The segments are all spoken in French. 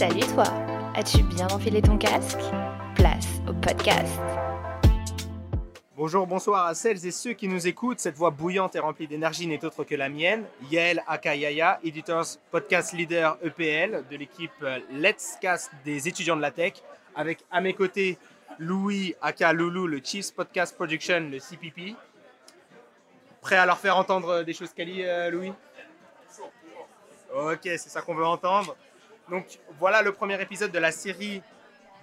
Salut toi As-tu bien enfilé ton casque? Place au podcast Bonjour, bonsoir à celles et ceux qui nous écoutent. Cette voix bouillante et remplie d'énergie n'est autre que la mienne. Yael Akayaya, Editors Podcast Leader EPL de l'équipe euh, Let's Cast des étudiants de la tech. Avec à mes côtés Louis Aka Loulou, le Chiefs Podcast Production, le CPP. Prêt à leur faire entendre des choses quali, euh, Louis? Ok, c'est ça qu'on veut entendre. Donc voilà le premier épisode de la série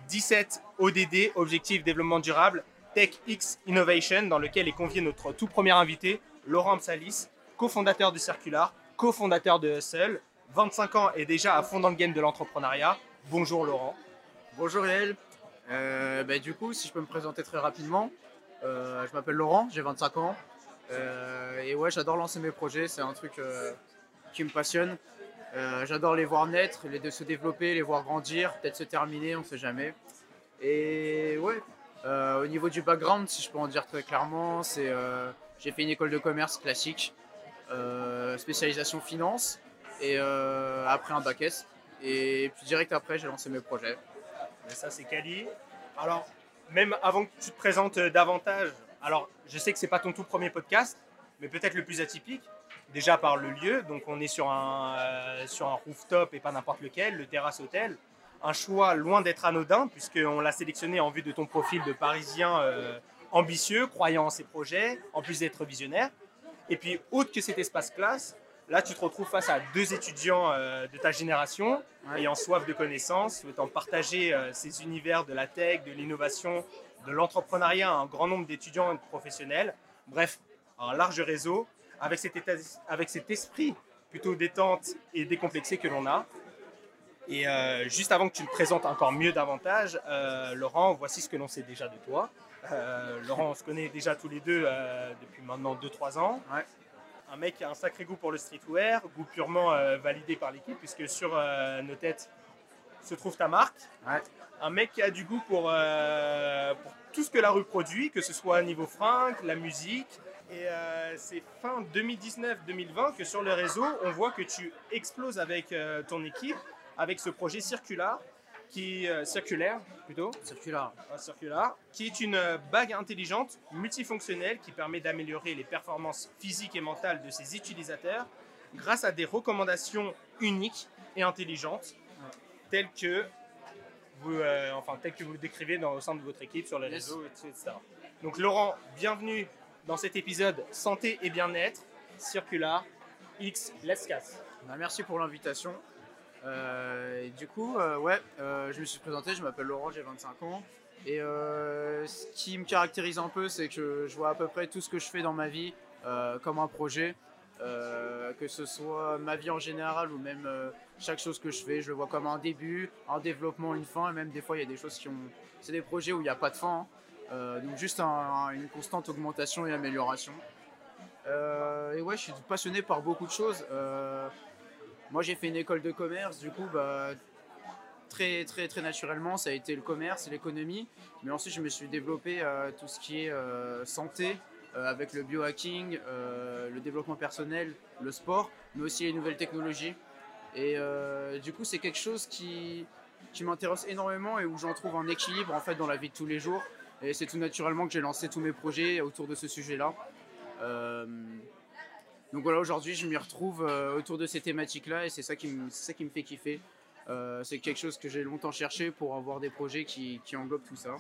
17 ODD, Objectif Développement Durable, TechX Innovation, dans lequel est convié notre tout premier invité, Laurent Psalis, cofondateur de Circular, cofondateur de Hustle, 25 ans et déjà à fond dans le game de l'entrepreneuriat. Bonjour Laurent. Bonjour Yael. Euh, bah, du coup, si je peux me présenter très rapidement, euh, je m'appelle Laurent, j'ai 25 ans. Euh, et ouais, j'adore lancer mes projets, c'est un truc euh, qui me passionne. Euh, j'adore les voir naître, les de se développer, les voir grandir, peut-être se terminer, on ne sait jamais. Et ouais, euh, au niveau du background, si je peux en dire très clairement, c'est euh, j'ai fait une école de commerce classique, spécialisation finance, et après un bac S. Et puis direct après, j'ai lancé mes projets. Mais ça, c'est Cali. Alors, même avant que tu te présentes davantage, alors je sais que c'est pas ton tout premier podcast, mais peut-être le plus atypique. Déjà par le lieu, donc on est sur un, euh, sur un rooftop et pas n'importe lequel, le terrasse hôtel. Un choix loin d'être anodin, puisqu'on l'a sélectionné en vue de ton profil de parisien euh, ambitieux, croyant en ses projets, en plus d'être visionnaire. Et puis, autre que cet espace classe, là tu te retrouves face à deux étudiants euh, de ta génération, Ouais. ayant soif de connaissances, souhaitant partager euh, ces univers de la tech, de l'innovation, de l'entrepreneuriat à un grand nombre d'étudiants et de professionnels. Bref, un large réseau avec cet, état- avec cet esprit plutôt détente et décomplexé que l'on a. Et euh, juste avant que tu le présentes encore mieux davantage, euh, Laurent, voici ce que l'on sait déjà de toi. Euh, Laurent, on se connaît déjà tous les deux depuis maintenant 2-3 ans. Ouais. Un mec qui a un sacré goût pour le streetwear, goût purement validé par l'équipe, puisque sur nos têtes se trouve ta marque. Ouais. Un mec qui a du goût pour, pour tout ce que la rue produit, que ce soit niveau fringues, la musique. Et euh, c'est fin 2019-2020 que sur le réseau, on voit que tu exploses avec euh, ton équipe, avec ce projet circulaire, qui, euh, circulaire plutôt, Circular. un circular, qui est une bague intelligente, multifonctionnelle, qui permet d'améliorer les performances physiques et mentales de ses utilisateurs grâce à des recommandations uniques et intelligentes, telles que vous, enfin, telles que vous le décrivez dans, au sein de votre équipe sur les Yes. réseaux, etc. Donc Laurent, bienvenue dans cet épisode Santé et bien-être, Circular X Let's Cast. Bah, merci pour l'invitation. Euh, du coup, euh, ouais, euh, je me suis présenté, je m'appelle Laurent, j'ai 25 ans. Et ce qui me caractérise un peu, c'est que je vois à peu près tout ce que je fais dans ma vie comme un projet. Que ce soit ma vie en général ou même chaque chose que je fais, je le vois comme un début, un développement, une fin. Et même des fois, il y a des choses qui ont. C'est des projets où il n'y a pas de fin. hein. Euh, donc juste un- un- une constante augmentation et amélioration. Euh, et ouais, je suis passionné par beaucoup de choses. Euh, moi, j'ai fait une école de commerce, du coup, bah, très, très, très naturellement, ça a été le commerce l'économie. Mais ensuite, je me suis développé à tout ce qui est euh, santé, euh, avec le biohacking, euh, le développement personnel, le sport, mais aussi les nouvelles technologies. Et euh, du coup, c'est quelque chose qui, qui m'intéresse énormément et où j'en trouve un équilibre en fait dans la vie de tous les jours. Et c'est tout naturellement que j'ai lancé tous mes projets autour de ce sujet-là. Euh, donc voilà, aujourd'hui, je m'y retrouve euh, autour de ces thématiques-là et c'est ça qui me, ça qui me fait kiffer. Euh, c'est quelque chose que j'ai longtemps cherché pour avoir des projets qui, qui englobent tout ça.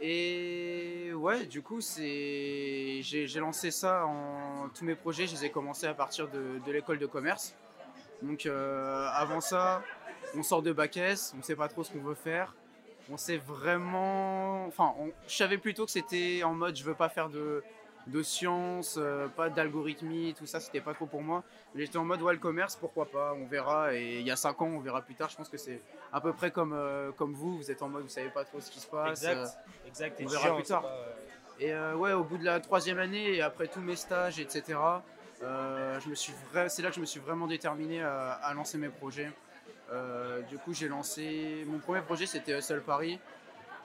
Et ouais, du coup, j'ai, lancé ça en tous mes projets. Je les ai commencés à partir de, l'école de commerce. Donc avant ça, on sort de bac S, on sait pas trop ce qu'on veut faire. On sait vraiment. Enfin, on- je savais plutôt que c'était en mode je veux pas faire de, de sciences, euh, pas d'algorithmie, tout ça, c'était pas trop pour moi. J'étais en mode ouais, le commerce, pourquoi pas, on verra. Et il y a 5 ans, on verra plus tard. Je pense que c'est à peu près comme, euh, comme vous, vous êtes en mode vous savez pas trop ce qui se passe. euh, Exact, exact. on verra plus tard. et euh, ouais, au bout de la troisième année et après tous mes stages, etc., euh, je me suis vra- c'est là que je me suis vraiment déterminé à, à lancer mes projets. Euh, du coup, j'ai lancé. Mon premier projet, c'était Hustle Paris.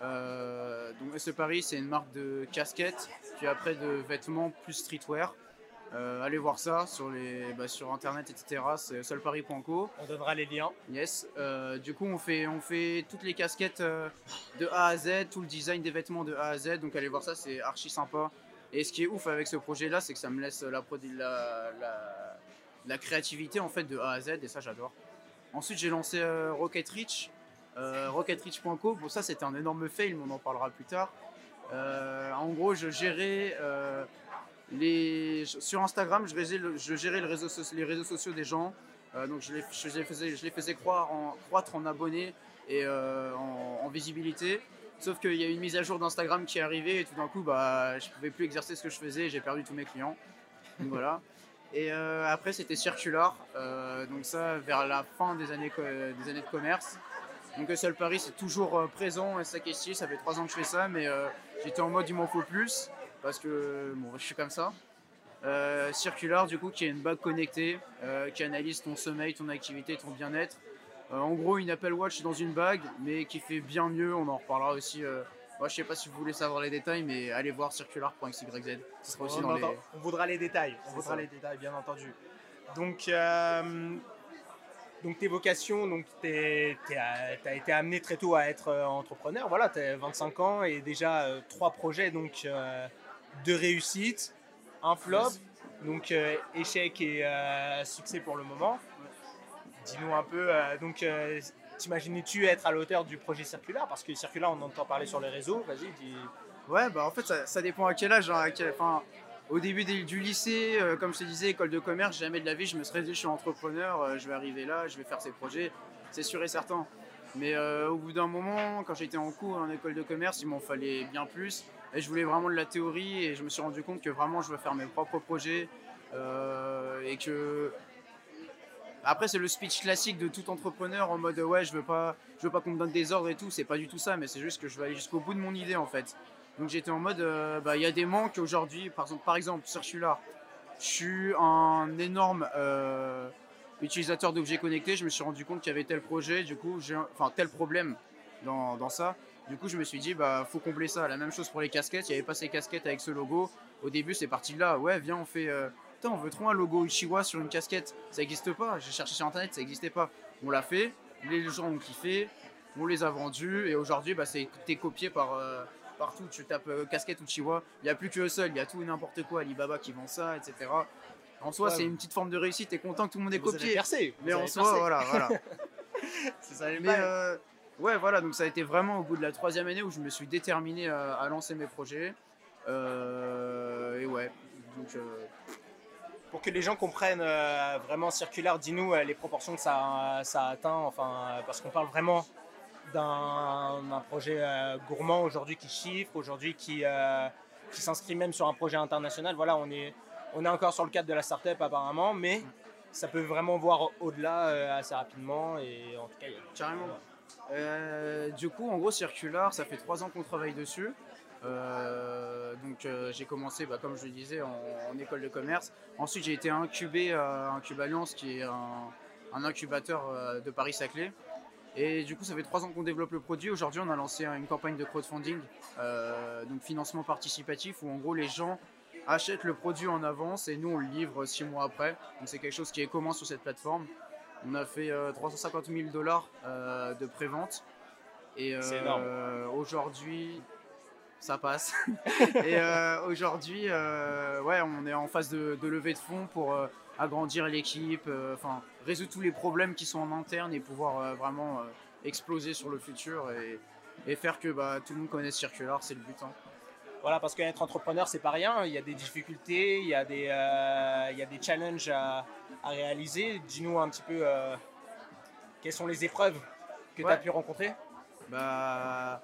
Euh, donc, Hustle Paris, c'est une marque de casquettes, puis après de vêtements plus streetwear. Euh, allez voir ça sur, les, bah, sur internet, etc. C'est solparis.co. On donnera les liens. Yes. Euh, du coup, on fait, on fait toutes les casquettes euh, de A à Z, tout le design des vêtements de A à Z. Donc, allez voir ça, c'est archi sympa. Et ce qui est ouf avec ce projet-là, c'est que ça me laisse la, la, la, la, créativité en fait de A à Z, et ça, j'adore. Ensuite, j'ai lancé Rocket Reach. RocketReach.co. Bon, ça, c'était un énorme fail, mais on en parlera plus tard. en gros, je gérais les, sur Instagram, je, gérais les réseaux sociaux des gens. Euh, donc je les, faisais, croire en, croître en abonnés et euh, en, visibilité. Sauf qu'il y a une mise à jour d'Instagram qui est arrivée et tout d'un coup, bah, je pouvais plus exercer ce que je faisais et j'ai perdu tous mes clients. Donc voilà. Et euh, après, c'était Circular. donc ça, vers la fin des années, des années de commerce. Donc Seul Paris, c'est toujours présent et ça qui. Ça fait trois ans que je fais ça, mais j'étais en mode il m'en faut plus parce que bon, je suis comme ça. Euh, circular, du coup, qui est une bague connectée euh, qui analyse ton sommeil, ton activité, ton bien-être. Euh, en gros, une Apple Watch dans une bague, mais qui fait bien mieux. On en reparlera aussi. Moi, je sais pas si vous voulez savoir les détails, mais allez voir circular.xyz. Ce sera aussi on, dans les... on voudra les détails. On voudra les détails, bien entendu. Donc, donc tes vocations, donc tu as été amené très tôt à être entrepreneur. Voilà, tu as 25 ans et déjà trois projets donc de réussite, un flop, donc euh, échec et euh, succès pour le moment. Dis-nous un peu, euh, donc t'imaginais-tu être à l'auteur du projet Circular Parce que Circular, on entend parler sur les réseaux, vas-y, dis. Ouais, bah en fait, ça, dépend à quel âge. Hein, au début du lycée, comme je te disais, école de commerce, jamais de la vie, je me serais dit, je suis entrepreneur, je vais arriver là, je vais faire ces projets, c'est sûr et certain. Mais au bout d'un moment, quand j'étais en cours en école de commerce, il m'en fallait bien plus. Et je voulais vraiment de la théorie et je me suis rendu compte que vraiment je veux faire mes propres projets euh, et que après c'est le speech classique de tout entrepreneur en mode ouais je veux pas je veux pas qu'on me donne des ordres et tout c'est pas du tout ça mais c'est juste que je veux aller jusqu'au bout de mon idée en fait donc j'étais en mode euh, bah il y a des manques aujourd'hui par exemple par exemple Circular je suis un énorme euh, utilisateur d'objets connectés je me suis rendu compte qu'il y avait tel projet du coup enfin tel problème dans, dans ça du coup, je me suis dit, bah, faut combler ça. La même chose pour les casquettes. Il n'y avait pas ces casquettes avec ce logo. Au début, c'est parti de là. Ouais, viens, on fait. Euh... Putain, on veut trop un logo Uchiwa sur une casquette. Ça n'existe pas. J'ai cherché sur internet, ça n'existait pas. On l'a fait. Les gens ont kiffé. On les a vendus. Et aujourd'hui, bah, c'est copié par. Euh, partout, tu tapes euh, casquette Uchiwa, il n'y a plus que eux seul, il y a tout et n'importe quoi, Alibaba qui vend ça, etc. En soi, c'est une petite forme de réussite, t'es content que tout le monde ait copié. mais en soi, voilà, voilà. c'est ça, mais, Ouais, voilà, donc ça a été vraiment au bout de la troisième année où je me suis déterminé à, lancer mes projets. Euh, et ouais, donc. Euh, Pour que les gens comprennent euh, vraiment circulaire, dis-nous les proportions que ça, ça a atteint, enfin, parce qu'on parle vraiment d'un projet gourmand aujourd'hui qui chiffre, aujourd'hui qui, s'inscrit même sur un projet international. Voilà, on est, on est encore sur le cadre de la start-up apparemment, mais ça peut vraiment voir au-delà assez rapidement. Et en tout cas, carrément. Euh, du coup, en gros, Circular, ça fait trois ans qu'on travaille dessus. Euh, donc euh, j'ai commencé, bah, comme je le disais, en, école de commerce. Ensuite, j'ai été incubé à Incube Alliance, qui est un, incubateur de Paris-Saclay. Et du coup, ça fait trois ans qu'on développe le produit. Aujourd'hui, on a lancé une campagne de crowdfunding, donc financement participatif, où en gros les gens achètent le produit en avance et nous on le livre six mois après. Donc c'est quelque chose qui est commun sur cette plateforme. On a fait 350 euh, 000 dollars euh, de prévente. Et euh, aujourd'hui, ça passe. et aujourd'hui, ouais, on est en phase de, levée de fonds pour agrandir l'équipe, enfin résoudre tous les problèmes qui sont en interne et pouvoir vraiment exploser sur le futur et, faire que bah, tout le monde connaisse Circular, c'est le but. Hein. Voilà, parce qu'être entrepreneur, c'est pas rien. Il y a des difficultés, il y a des, euh, il y a des challenges à, réaliser. Dis-nous un petit peu euh, quelles sont les épreuves que tu as pu rencontrer Bah.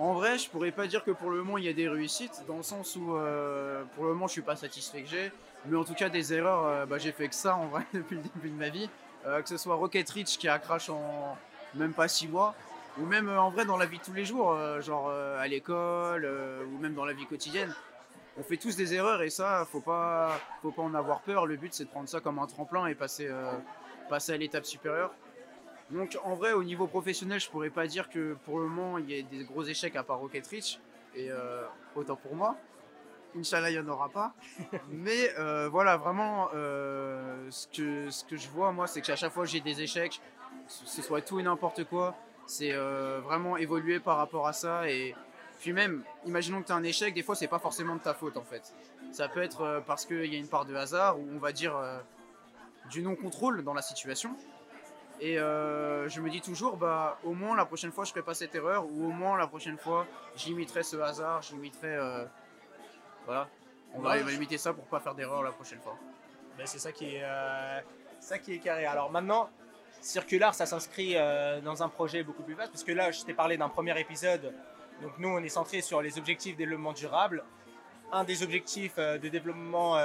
En vrai, je pourrais pas dire que pour le moment il y a des réussites, dans le sens où euh, pour le moment je suis pas satisfait que j'ai, mais en tout cas des erreurs, bah, j'ai fait que ça en vrai depuis le début de ma vie. que ce soit Rocket Reach qui a crash en même pas 6 mois, ou même euh, en vrai dans la vie de tous les jours, euh, genre euh, à l'école ou même dans la vie quotidienne. On fait tous des erreurs et ça, faut pas, faut pas en avoir peur. Le but c'est de prendre ça comme un tremplin et passer, passer à l'étape supérieure. Donc en vrai, au niveau professionnel, je pourrais pas dire que pour le moment il y a des gros échecs à part Rocket Reach et autant pour moi. Inch'Allah, il n'y en aura pas. Mais euh, voilà, vraiment, euh, ce, que, ce que je vois, moi, c'est qu'à chaque fois que j'ai des échecs, ce ce soit tout et n'importe quoi, c'est euh, vraiment évoluer par rapport à ça. Et puis même, imaginons que tu as un échec, des fois, c'est pas forcément de ta faute, en fait. Ça peut être euh, parce qu'il y a une part de hasard, ou on va dire euh, du non-contrôle dans la situation. Et euh, je me dis toujours, bah, au moins la prochaine fois, je ferai pas cette erreur, ou au moins la prochaine fois, j'imiterai ce hasard, j'imiterai. euh, voilà. On va, Ouais, limiter ça pour pas faire d'erreur la prochaine fois. Ben, c'est ça qui est, euh, ça qui est carré. Alors maintenant, Circular, ça s'inscrit dans un projet beaucoup plus vaste, parce que là, je t'ai parlé d'un premier épisode. Donc nous, on est centré sur les objectifs de développement durable. Un des objectifs de développement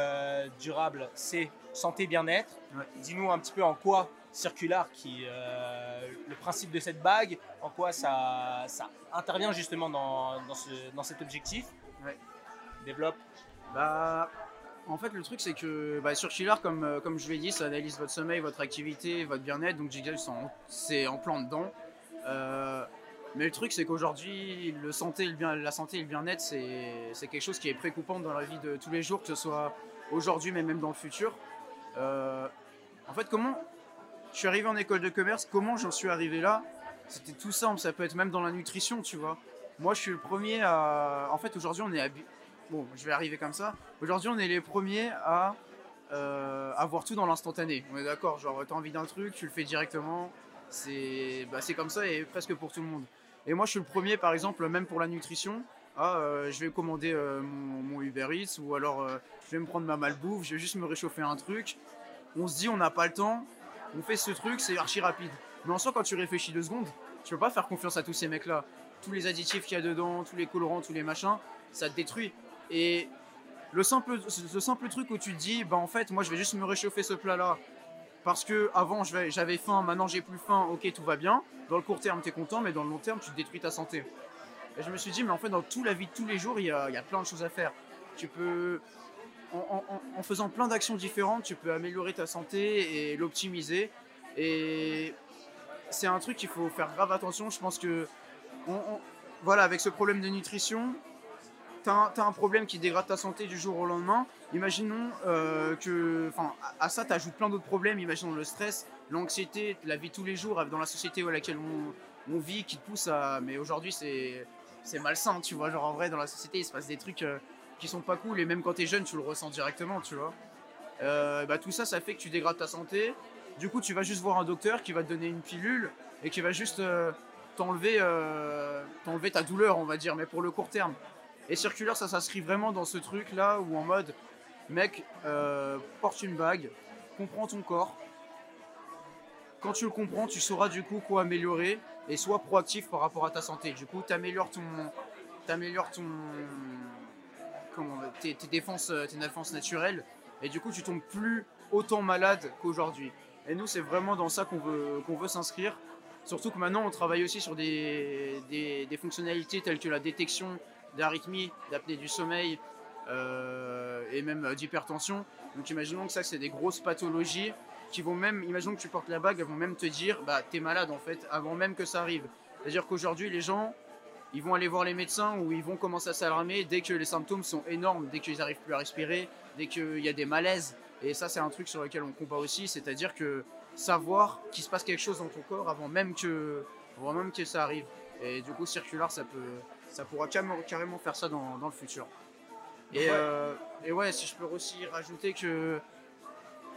durable, c'est santé bien-être. Ouais. Dis-nous un petit peu en quoi Circular, qui euh, le principe de cette bague, en quoi ça, ça intervient justement dans, dans, ce, dans cet objectif. Ouais. Développe. Bah, en fait, le truc, c'est que bah, sur Chiller, comme, euh, comme je l'ai dit, ça analyse votre sommeil, votre activité, votre bien-être. Donc, c'est en- plan dedans. Euh, mais le truc, c'est qu'aujourd'hui, le santé, le bien, la santé et le bien-être, c'est c'est quelque chose qui est préoccupant dans la vie de tous les jours, que ce soit aujourd'hui, mais même dans le futur. Euh, en fait, comment je suis arrivé en école de commerce, comment j'en suis arrivé là? C'était tout simple, ça peut être même dans la nutrition, tu vois. Moi, je suis le premier à. En fait, aujourd'hui, on est habi- Bon, je vais arriver comme ça. Aujourd'hui, on est les premiers à euh, avoir tout dans l'instantané. On est d'accord, genre, t'as envie d'un truc, tu le fais directement. C'est bah, comme ça et presque pour tout le monde. Et moi, je suis le premier, par exemple, même pour la nutrition. Ah, je vais commander euh, mon, mon Uber Eats ou alors je vais me prendre ma malbouffe, je vais juste me réchauffer un truc. On se dit, on n'a pas le temps, on fait ce truc, c'est archi rapide. Mais en soi, quand tu réfléchis deux secondes, tu peux pas faire confiance à tous ces mecs-là. Tous les additifs qu'il y a dedans, tous les colorants, tous les machins, ça te détruit. Et le simple, simple truc où tu te dis, bah en fait, moi je vais juste me réchauffer ce plat-là. Parce que avant j'avais faim, maintenant j'ai plus faim, ok tout va bien. Dans le court terme t'es content, mais dans le long terme tu détruis ta santé. Et je me suis dit, mais en fait dans toute la vie tous les jours, il y y a plein de choses à faire. Tu peux, en, faisant plein d'actions différentes, tu peux améliorer ta santé et l'optimiser. Et c'est un truc qu'il faut faire grave attention. Je pense que, voilà, avec ce problème de nutrition, t'as un, t'as un problème qui dégrade ta santé du jour au lendemain. Imaginons euh, que, enfin, à, ça t'ajoutes plein d'autres problèmes. Imaginons le stress, l'anxiété, la vie tous les jours dans la société à laquelle on, vit, qui te pousse à. Mais aujourd'hui, c'est c'est malsain, tu vois. Genre en vrai, dans la société, il se passe des trucs euh, qui sont pas cool. Et même quand t'es jeune, tu le ressens directement, tu vois. Euh, bah, tout ça, ça fait que tu dégrades ta santé. Du coup, tu vas juste voir un docteur qui va te donner une pilule et qui va juste euh, t'enlever euh, t'enlever ta douleur, on va dire, mais pour le court terme. Et Circulaire, ça s'inscrit vraiment dans ce truc-là où en mode, mec, porte une bague, comprends ton corps. Quand tu le comprends, tu sauras du coup quoi améliorer et sois proactif par rapport à ta santé. Du coup, t'améliores ton, t'améliores ton, tes, défenses, euh, tes défenses naturelles et du coup, tu tombes plus autant malade qu'aujourd'hui. Et nous, c'est vraiment dans ça qu'on veut, veut s'inscrire. Surtout que maintenant, on travaille aussi sur des, des, des fonctionnalités telles que la détection d'arythmie, d'apnée du sommeil euh, et même euh, d'hypertension. Donc imaginons que ça, c'est des grosses pathologies qui vont même, imaginons que tu portes la bague, elles vont même te dire, bah t'es malade en fait, avant même que ça arrive. C'est-à-dire qu'aujourd'hui, les gens, ils vont aller voir les médecins ou ils vont commencer à s'alarmer dès que les symptômes sont énormes, dès qu'ils n'arrivent plus à respirer, dès qu'il y a des malaises. Et ça, c'est un truc sur lequel on combat aussi, c'est-à-dire que savoir qu'il se passe quelque chose dans ton corps avant même que, avant même que ça arrive. Et du coup, circulaire, ça peut, ça pourra carrément, faire ça dans, dans le futur. Et Ouais. euh, et ouais, si je peux aussi rajouter que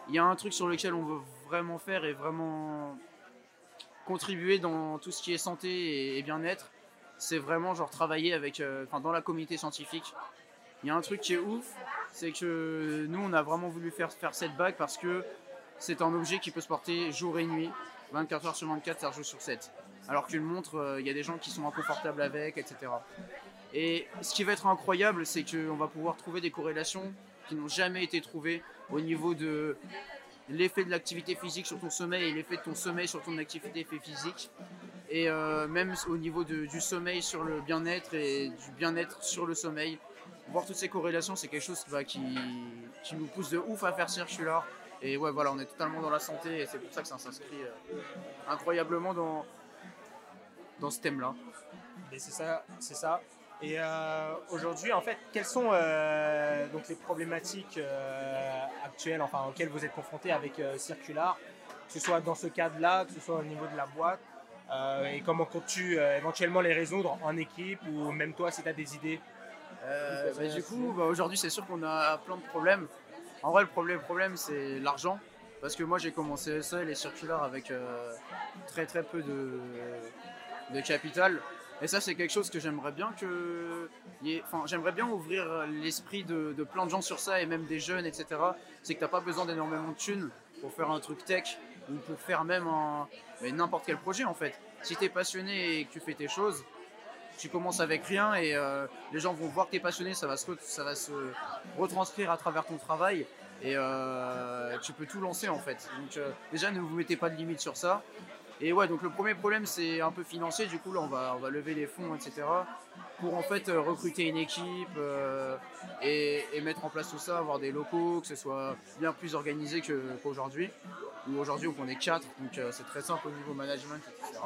il y a un truc sur lequel on veut vraiment faire et vraiment contribuer dans tout ce qui est santé et bien-être, c'est vraiment genre travailler avec, euh, dans la communauté scientifique. Il y a un truc qui est ouf, c'est que nous on a vraiment voulu faire faire cette bague parce que c'est un objet qui peut se porter jour et nuit, 24 heures sur 24, 7 jours sur 7. Alors qu'une montre, euh, il y a des gens qui sont inconfortables avec, etc. Et ce qui va être incroyable, c'est qu'on va pouvoir trouver des corrélations qui n'ont jamais été trouvées au niveau de l'effet de l'activité physique sur ton sommeil et l'effet de ton sommeil sur ton activité physique. Et euh, même au niveau du sommeil sur le bien-être et du bien-être sur le sommeil. Voir toutes ces corrélations, c'est quelque chose bah, qui, qui nous pousse de ouf à faire Circular. Et ouais, voilà, on est totalement dans la santé et c'est pour ça que ça s'inscrit euh, incroyablement dans, dans ce thème-là. Mais c'est ça, c'est ça. Et euh, aujourd'hui, en fait, quelles sont donc les problématiques actuelles, enfin, auxquelles vous êtes confrontés avec Circular, que ce soit dans ce cadre-là, que ce soit au niveau de la boîte, et comment comptes-tu éventuellement les résoudre en équipe ou même toi si tu as des idées bah, Du coup, bah, aujourd'hui, c'est sûr qu'on a plein de problèmes. En vrai, le problème, problème c'est l'argent. Parce que moi, j'ai commencé seul et Circular avec très très peu de, de capital. Et ça, c'est quelque chose que j'aimerais bien que. Enfin, j'aimerais bien ouvrir l'esprit de, plein de gens sur ça et même des jeunes, etc. C'est que t'as pas besoin d'énormément de thunes pour faire un truc tech ou pour faire même n'importe quel projet en fait. Si tu es passionné et que tu fais tes choses, tu commences avec rien et euh, les gens vont voir que tu es passionné, ça va, se ça va se retranscrire à travers ton travail et euh, tu peux tout lancer en fait. Donc euh, déjà ne vous mettez pas de limite sur ça et ouais, donc le premier problème c'est un peu financier. Du coup là on va on va lever les fonds, etc. Pour en fait euh, recruter une équipe euh, et, mettre en place tout ça, avoir des locaux, que ce soit bien plus organisé qu'aujourd'hui. Ou aujourd'hui on est quatre, donc euh, c'est très simple au niveau management, etc.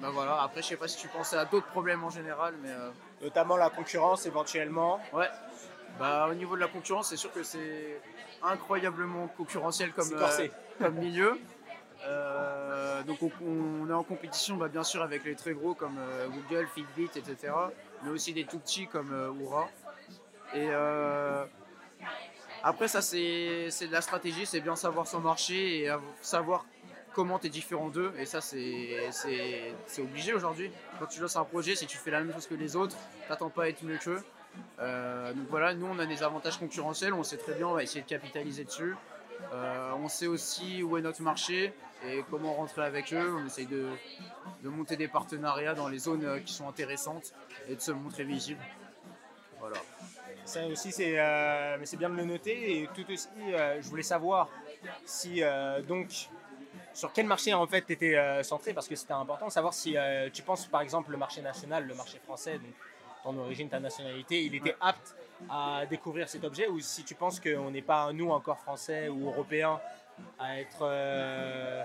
ben voilà. Après je sais pas si tu pensais à d'autres problèmes en général, mais notamment la concurrence éventuellement. Ouais. Bah au niveau de la concurrence, c'est sûr que c'est incroyablement concurrentiel comme, comme milieu. Euh, donc on, est en compétition bah, bien sûr avec les très gros comme euh, Google, Fitbit, etc. Mais aussi des tout petits comme euh, Oura. Et après ça c'est de la stratégie, c'est bien savoir son marché et savoir comment tu es différent d'eux. Et ça c'est obligé aujourd'hui. Quand tu lances un projet, si tu fais la même chose que les autres, t'attends pas à être mieux qu'eux. donc voilà, nous on a des avantages concurrentiels, on sait très bien, on va essayer de capitaliser dessus. On sait aussi où est notre marché, et comment rentrer avec eux. On essaye de, monter des partenariats dans les zones euh, qui sont intéressantes et de se montrer visible. Ça aussi, c'est euh, c'est bien de le noter. Et tout aussi, euh, je voulais savoir si donc sur quel marché en fait tu étais centré? Parce que c'était important savoir si tu penses par exemple le marché national, le marché français, ton origine, ta nationalité, il était apte à découvrir cet objet ou si tu penses qu'on n'est pas nous encore français ou européens à être euh,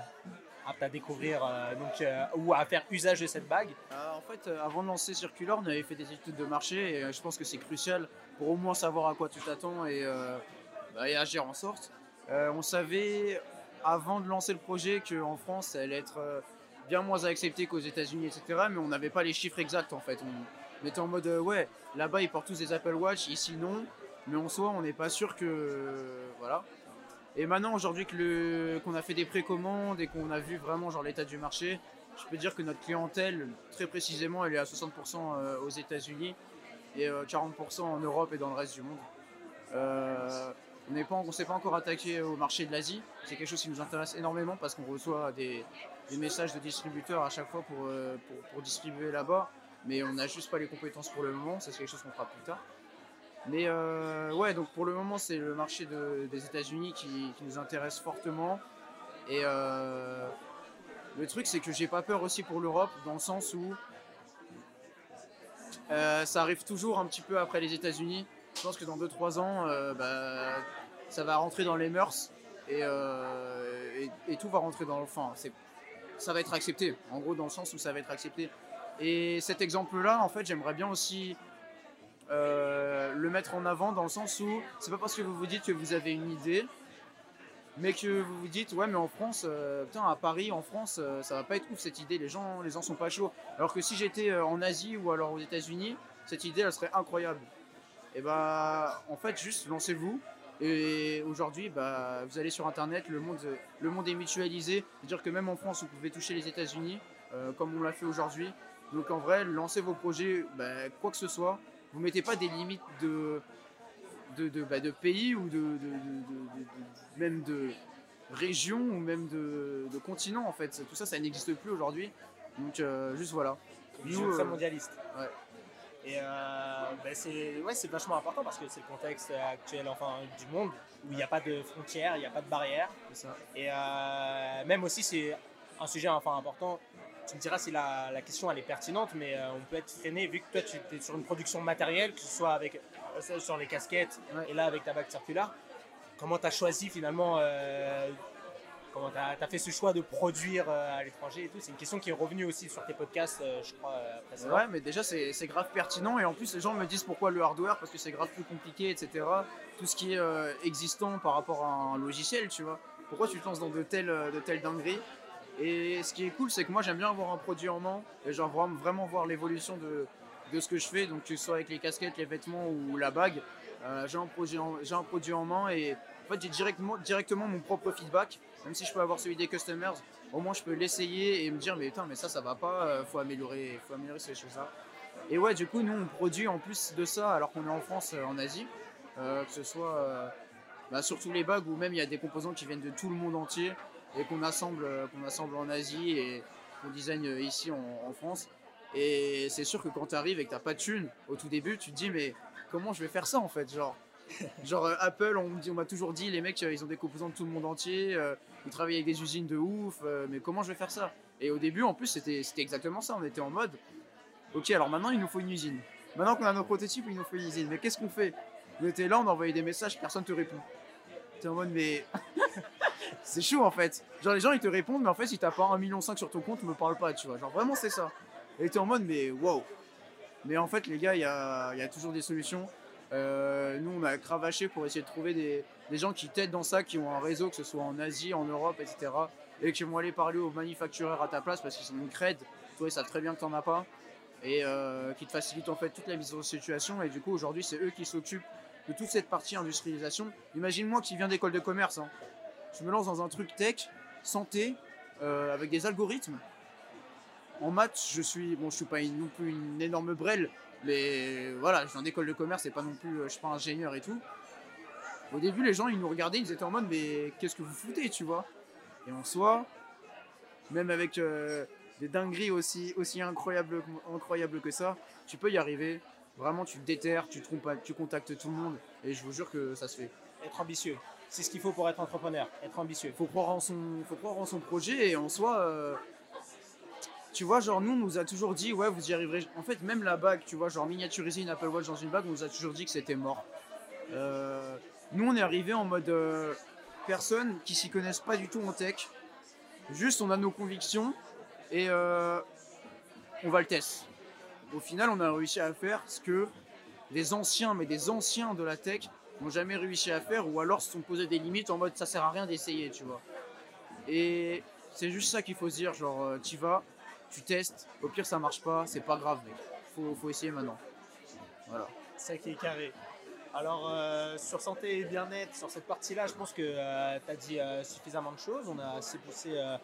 apte à découvrir euh, donc, euh, ou à faire usage de cette bague? En fait, avant de lancer Circular, on avait fait des études de marché et je pense que c'est crucial pour au moins savoir à quoi tu t'attends et, bah, agir en sorte. on savait avant de lancer le projet qu'en France, ça allait être bien moins accepté qu'aux États-Unis, etc. Mais on n'avait pas les chiffres exacts en fait. Était en mode ouais, là-bas ils portent tous des Apple Watch, ici non. Mais en soi, on n'est pas sûr que voilà. Et maintenant, aujourd'hui qu'on a fait des précommandes et qu'on a vu vraiment genre l'état du marché, je peux dire que notre clientèle, très précisément, elle est à 60% euh, aux États-Unis et 40% euh, en Europe et dans le reste du monde. Euh, on ne s'est pas encore attaqué au marché de l'Asie. C'est quelque chose qui nous intéresse énormément parce qu'on reçoit des, messages de distributeurs à chaque fois pour, pour distribuer là-bas. Mais on n'a juste pas les compétences pour le moment. C'est quelque chose qu'on fera plus tard. Mais euh, ouais, donc pour le moment, c'est le marché des États-Unis qui, nous intéresse fortement. Et euh, le truc, c'est que j'ai pas peur aussi pour l'Europe, dans le sens où euh, ça arrive toujours un petit peu après les États-Unis. Je pense que dans 2-3 ans, bah, ça va rentrer dans les mœurs et, et, tout va rentrer dans le. Enfin, ça va être accepté, en gros, dans le sens où ça va être accepté. Et cet exemple-là, en fait, j'aimerais bien aussi euh, le mettre en avant dans le sens où c'est pas parce que vous vous dites que vous avez une idée, mais que vous vous dites ouais mais en France, euh, putain à Paris, en France, euh, ça va pas être ouf cette idée, les gens, les gens sont pas chauds. Alors que si j'étais en Asie ou alors aux États-Unis, cette idée elle serait incroyable. Et bah en fait juste lancez-vous. Et aujourd'hui, bah, vous allez sur Internet, le monde, le monde est mutualisé. C'est-à-dire que même en France, vous pouvez toucher les États-Unis, comme on l'a fait aujourd'hui. Donc en vrai, lancez vos projets, bah, quoi que ce soit vous mettez pas des limites de, de, de, bah, pays ou de, même de région ou même de, continent en fait. Tout ça, ça n'existe plus aujourd'hui. Donc euh, juste voilà. Nous, très euh, mondialiste. Ouais. Et euh, bah, c'est ouais, vachement important parce que c'est le contexte actuel enfin, du monde où il n'y a pas de frontières, il n'y a pas de barrières. Ça. Et même aussi, c'est un sujet enfin, important tu me diras si la, question elle est pertinente, mais euh, on peut être freiné vu que toi tu es sur une production matérielle, que ce soit avec euh, sur les casquettes et là avec ta bague circulaire. Comment tu as choisi finalement euh, comment tu as, fait ce choix de produire à l'étranger et tout? C'est une question qui est revenue aussi sur tes podcasts, je crois, précédemment. Ouais, mais déjà, c'est grave pertinent. Et en plus, les gens me disent pourquoi le hardware, parce que c'est grave plus compliqué, etc. Tout ce qui est existant par rapport à un logiciel, tu vois. Pourquoi tu te lances dans de telles, de telles dingueries? Et ce qui est cool, c'est que moi, j'aime bien avoir un produit en main et genre vraiment, voir l'évolution de, ce que je fais. Donc, que ce soit avec les casquettes, les vêtements ou la bague, euh, j'ai un, produit en main et en fait, j'ai directement, mon propre feedback. Même si je peux avoir celui des customers, au moins je peux l'essayer et me dire, mais putain, mais ça, ça va pas, euh, faut améliorer, faut améliorer ces choses-là. Et ouais, du coup, nous, on produit en plus de ça, alors qu'on est en France, euh, en Asie, euh, que ce soit bah, sur tous les bagues ou même il y a des composants qui viennent de tout le monde entier et qu'on assemble, euh, qu'on assemble en Asie et qu'on design euh, ici en, en France. Et c'est sûr que quand tu arrives et que t'as pas de thune au tout début, tu te dis, mais comment je vais faire ça en fait Genre, genre euh, Apple, on m'a toujours dit, les mecs, ils ont des composants de tout le monde entier, euh, ils travaillent avec des usines de ouf, euh, mais comment je vais faire ça? Et au début, en plus, c'était c'était exactement ça. On était en mode, ok, alors maintenant, il nous faut une usine. Maintenant qu'on a nos prototypes, il nous faut une usine. Mais qu'est-ce qu'on fait? On était là, on envoyait des messages, personne te répond. T'es en mode, mais. c'est chaud en fait. Genre, les gens, ils te répondent, mais en fait, si t'as pas 1,5 million sur ton compte, me parle pas, tu vois. Genre, vraiment, c'est ça. Et t'es en mode, mais wow. Mais en fait, les gars, il y a, y a toujours des solutions. Euh, nous, on a cravaché pour essayer de trouver des, des gens qui t'aident dans ça, qui ont un réseau, que ce soit en Asie, en Europe, etc. Et qui vont aller parler aux manufactureurs à ta place parce qu'ils ont une cred. Toi, ils savent très bien que t'en as pas. Et euh, qui te facilitent en fait toute la mise en situation. Et du coup, aujourd'hui, c'est eux qui s'occupent de toute cette partie industrialisation. Imagine-moi qui vient d'école de commerce. hein. Je me lance dans un truc tech, santé, euh, avec des algorithmes. En maths, je suis, bon, je suis pas une- non plus une énorme brêle, mais voilà, je viens d'école de commerce et pas non plus, euh, je suis pas ingénieur et tout. Au début, les gens, ils nous regardaient, ils étaient en mode, mais qu'est-ce que vous foutez, tu vois? Et en soi, même avec euh, des dingueries aussi, incroyables que ça, tu peux y arriver. Vraiment, tu te déterres, tu, te contactes- tu contactes tout le monde, et je vous jure que ça se fait. Être ambitieux. C'est ce qu'il faut pour être entrepreneur, être ambitieux. faut croire en son, faut croire en son projet et en soi, euh, tu vois, genre nous, on nous a toujours dit, ouais, vous y arriverez. En fait, même la bague, tu vois, genre miniaturiser une Apple Watch dans une bague, on nous a toujours dit que c'était mort. Euh, nous, on est arrivé en mode euh, personnes qui s'y connaissent pas du tout en tech. Juste, on a nos convictions et euh, on va le tester. Au final, on a réussi à faire ce que les anciens, mais des anciens de la tech, n'ont jamais réussi à faire ou alors se sont posés des limites en mode ça sert à rien d'essayer, tu vois. Et c'est juste ça qu'il faut se dire, genre euh, tu vas, tu testes, au pire ça marche pas, c'est pas grave, mec. Faut, faut essayer maintenant. Voilà. Ça qui est carré. Alors, euh, sur santé et bien-être, sur cette partie-là, je pense que tu as dit euh, suffisamment de choses. On a assez poussé euh,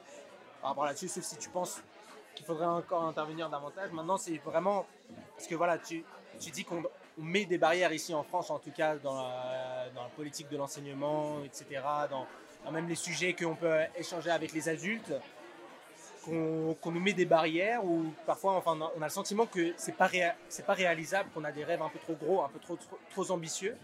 par rapport là-dessus, sauf si tu penses qu'il faudrait encore intervenir davantage. Maintenant, c'est vraiment. Parce que voilà, tu, tu dis qu'on on met des barrières ici en France, en tout cas dans la, dans la politique de l'enseignement, etc., dans, dans même les sujets qu'on peut échanger avec les adultes qu'on qu'on nous met des barrières ou parfois enfin, on a le sentiment que c'est pas c'est pas réalisable, qu'on a des rêves un peu trop gros, un peu trop trop, trop ambitieux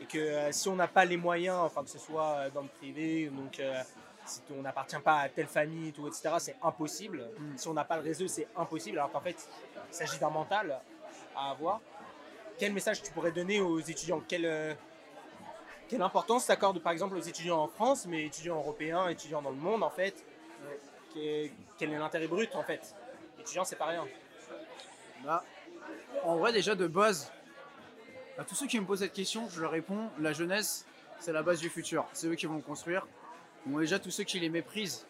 et que euh, si on n'a pas les moyens, enfin que ce soit euh, dans le privé, donc euh, si on n'appartient pas à telle famille, tout, etc., c'est impossible. Mm. Si on n'a pas le réseau, c'est impossible. Alors qu'en fait, il s'agit d'un mental à avoir. Quel message tu pourrais donner aux étudiants? Quelle, euh, quelle importance t'accordes par exemple aux étudiants en France, mais étudiants européens, étudiants dans le monde en fait? Quel quel est l'intérêt brut en fait? Étudiant, c'est pas rien. Bah, en vrai, déjà de base, à tous ceux qui me posent cette question, je leur réponds la jeunesse, c'est la base du futur. C'est eux qui vont construire. Bon, déjà, tous ceux qui les méprisent,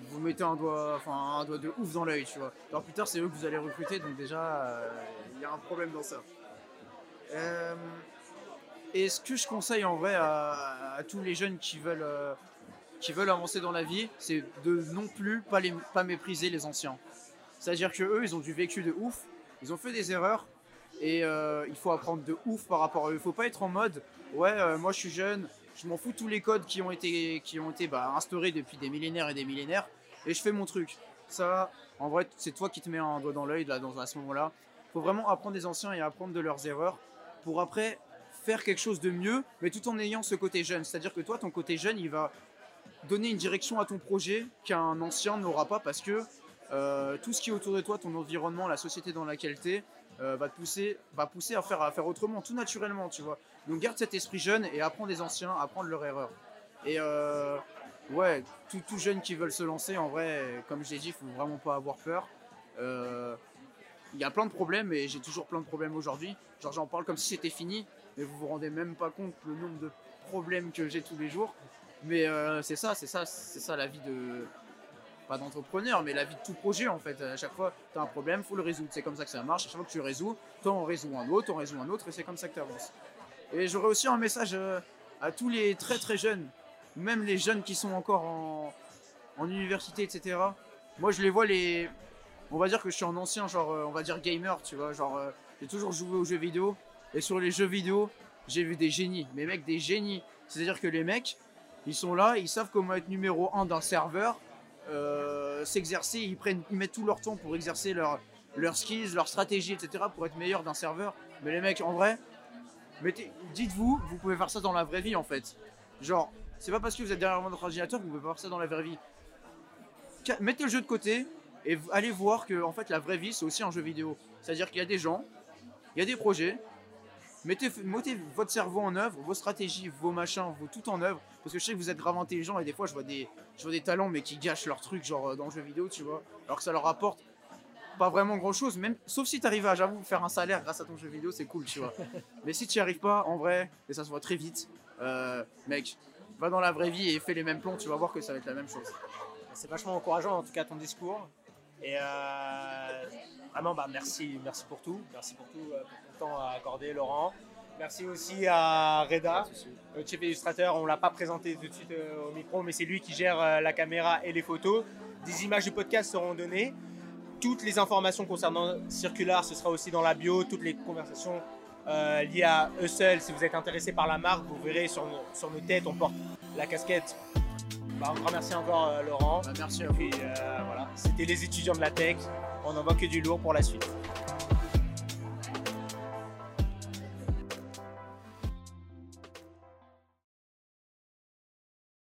vous mettez un doigt, enfin, un doigt de ouf dans l'œil, tu vois. Alors plus tard, c'est eux que vous allez recruter, donc déjà, euh, il y a un problème dans ça. Euh, et ce que je conseille en vrai à, tous les jeunes qui veulent, euh, qui veulent avancer dans la vie, c'est de non plus pas, les, pas mépriser les anciens. C'est-à-dire que eux, ils ont du vécu de ouf, ils ont fait des erreurs et euh, il faut apprendre de ouf par rapport à eux. Il faut pas être en mode ouais, euh, moi je suis jeune, je m'en fous tous les codes qui ont été, qui ont été bah, instaurés depuis des millénaires et des millénaires et je fais mon truc. Ça, en vrai, c'est toi qui te mets un doigt dans l'œil à ce moment-là. Il faut vraiment apprendre des anciens et apprendre de leurs erreurs pour après faire quelque chose de mieux, mais tout en ayant ce côté jeune. C'est-à-dire que toi, ton côté jeune, il va donner une direction à ton projet qu'un ancien n'aura pas parce que euh, tout ce qui est autour de toi, ton environnement, la société dans laquelle tu es, va te pousser, va pousser à faire, à faire autrement, tout naturellement, tu vois. Donc garde cet esprit jeune et apprends des anciens, apprends de leurs erreurs. Et, euh, ouais, tout, tout jeune qui veulent se lancer, en vrai, comme je l'ai dit, il faut vraiment pas avoir peur. Euh, Il y a plein de problèmes et j'ai toujours plein de problèmes aujourd'hui. Genre j'en parle comme si c'était fini, mais vous vous rendez même pas compte le nombre de problèmes que j'ai tous les jours. Mais euh, c'est ça, c'est ça, c'est ça la vie de pas d'entrepreneur, mais la vie de tout projet en fait. À chaque fois, tu as un problème, faut le résoudre. C'est comme ça que ça marche. À chaque fois que tu le résous, t'en résous un autre, t'en résous un autre, et c'est comme ça que tu avances. Et j'aurais aussi un message euh, à tous les très très jeunes, même les jeunes qui sont encore en, en université, etc. Moi, je les vois les. On va dire que je suis un ancien, genre, euh, on va dire gamer, tu vois. Genre, euh, j'ai toujours joué aux jeux vidéo. Et sur les jeux vidéo, j'ai vu des génies. Mais mecs, des génies. C'est-à-dire que les mecs, ils sont là, ils savent comment être numéro 1 d'un serveur, euh, s'exercer, ils, prennent, mettent tout leur temps pour exercer leur, leurs skills, leur stratégie, etc. pour être meilleur d'un serveur. Mais les mecs, en vrai, dites-vous, vous pouvez faire ça dans la vraie vie en fait. Genre, c'est pas parce que vous êtes derrière votre ordinateur que vous pouvez faire ça dans la vraie vie. Mettez le jeu de côté et allez voir que en fait la vraie vie c'est aussi un jeu vidéo. C'est-à-dire qu'il y a des gens, il y a des projets. Mettez, mettez votre cerveau en œuvre, vos stratégies, vos machins, vos tout en œuvre. Parce que je sais que vous êtes grave intelligent et des fois je vois des, je vois des talents mais qui gâchent leur truc genre euh, dans le jeu vidéo, tu vois. Alors que ça leur apporte pas vraiment grand chose, même sauf si tu arrives à j'avoue faire un salaire grâce à ton jeu vidéo, c'est cool, tu vois. mais si tu n'y arrives pas, en vrai, et ça se voit très vite, euh, mec, va dans la vraie vie et fais les mêmes plans, tu vas voir que ça va être la même chose. C'est vachement encourageant en tout cas ton discours. Et euh, vraiment, bah, merci, merci pour tout. Merci pour tout, euh, pour temps accordé, Laurent. Merci aussi à Reda, le chef illustrateur. On l'a pas présenté tout de suite euh, au micro, mais c'est lui qui gère euh, la caméra et les photos. Des images du podcast seront données. Toutes les informations concernant Circular, ce sera aussi dans la bio. Toutes les conversations euh, liées à Hustle, si vous êtes intéressé par la marque, vous verrez sur nos, sur nos têtes, on porte la casquette. Bah, un grand merci encore, euh, Laurent. Bah, merci à vous. euh, voilà, c'était les étudiants de la tech. On n'en voit que du lourd pour la suite.